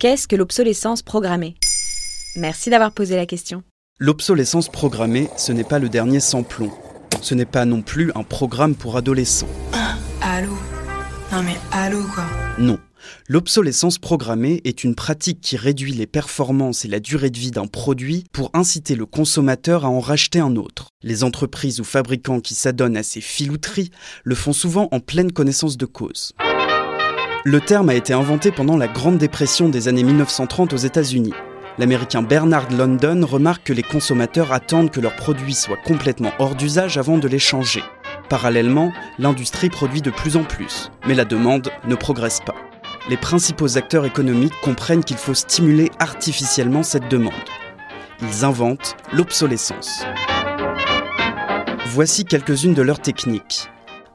Qu'est-ce que l'obsolescence programmée? Merci d'avoir posé la question. L'obsolescence programmée, ce n'est pas le dernier sans plomb. Ce n'est pas non plus un programme pour adolescents. Allô? Non mais allô quoi? Non. L'obsolescence programmée est une pratique qui réduit les performances et la durée de vie d'un produit pour inciter le consommateur à en racheter un autre. Les entreprises ou fabricants qui s'adonnent à ces filouteries le font souvent en pleine connaissance de cause. Le terme a été inventé pendant la Grande Dépression des années 1930 aux États-Unis. L'américain Bernard London remarque que les consommateurs attendent que leurs produits soient complètement hors d'usage avant de les changer. Parallèlement, l'industrie produit de plus en plus, mais la demande ne progresse pas. Les principaux acteurs économiques comprennent qu'il faut stimuler artificiellement cette demande. Ils inventent l'obsolescence. Voici quelques-unes de leurs techniques.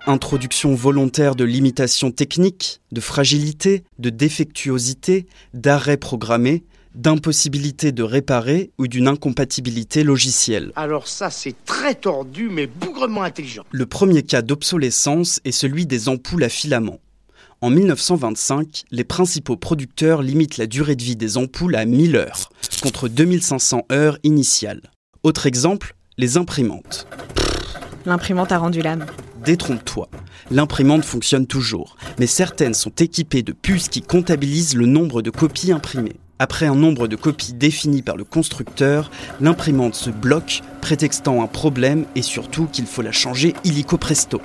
Introduction volontaire de limitations techniques, de fragilité, de défectuosité, d'arrêt programmé, d'impossibilité de réparer ou d'une incompatibilité logicielle. Alors ça, c'est très tordu, mais bougrement intelligent. Le premier cas d'obsolescence est celui des ampoules à filaments. En 1925, les principaux producteurs limitent la durée de vie des ampoules à 1000 heures, contre 2500 heures initiales. Autre exemple, les imprimantes. L'imprimante a rendu l'âme. Détrompe-toi, l'imprimante fonctionne toujours, mais certaines sont équipées de puces qui comptabilisent le nombre de copies imprimées. Après un nombre de copies défini par le constructeur, l'imprimante se bloque, prétextant un problème et surtout qu'il faut la changer illico presto.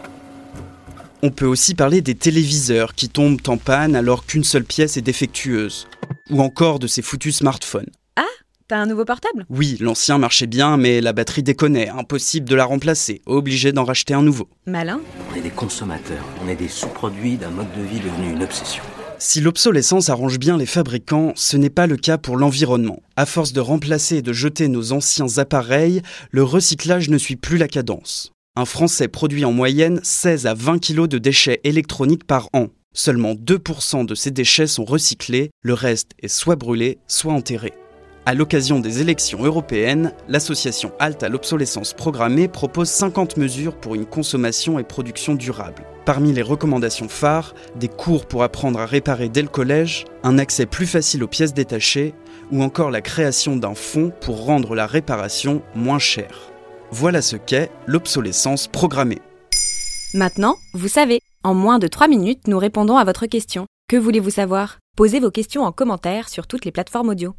On peut aussi parler des téléviseurs qui tombent en panne alors qu'une seule pièce est défectueuse. Ou encore de ces foutus smartphones. T'as un nouveau portable? Oui, l'ancien marchait bien, mais la batterie déconnait, impossible de la remplacer, obligé d'en racheter un nouveau. Malin On est des consommateurs, on est des sous-produits d'un mode de vie devenu une obsession. Si l'obsolescence arrange bien les fabricants, ce n'est pas le cas pour l'environnement. À force de remplacer et de jeter nos anciens appareils, le recyclage ne suit plus la cadence. Un Français produit en moyenne 16 à 20 kg de déchets électroniques par an. Seulement 2% de ces déchets sont recyclés, le reste est soit brûlé, soit enterré. À l'occasion des élections européennes, l'association Halte à l'obsolescence programmée propose 50 mesures pour une consommation et production durable. Parmi les recommandations phares, des cours pour apprendre à réparer dès le collège, un accès plus facile aux pièces détachées, ou encore la création d'un fonds pour rendre la réparation moins chère. Voilà ce qu'est l'obsolescence programmée. Maintenant, vous savez. En moins de 3 minutes, nous répondons à votre question. Que voulez-vous savoir? Posez vos questions en commentaire sur toutes les plateformes audio.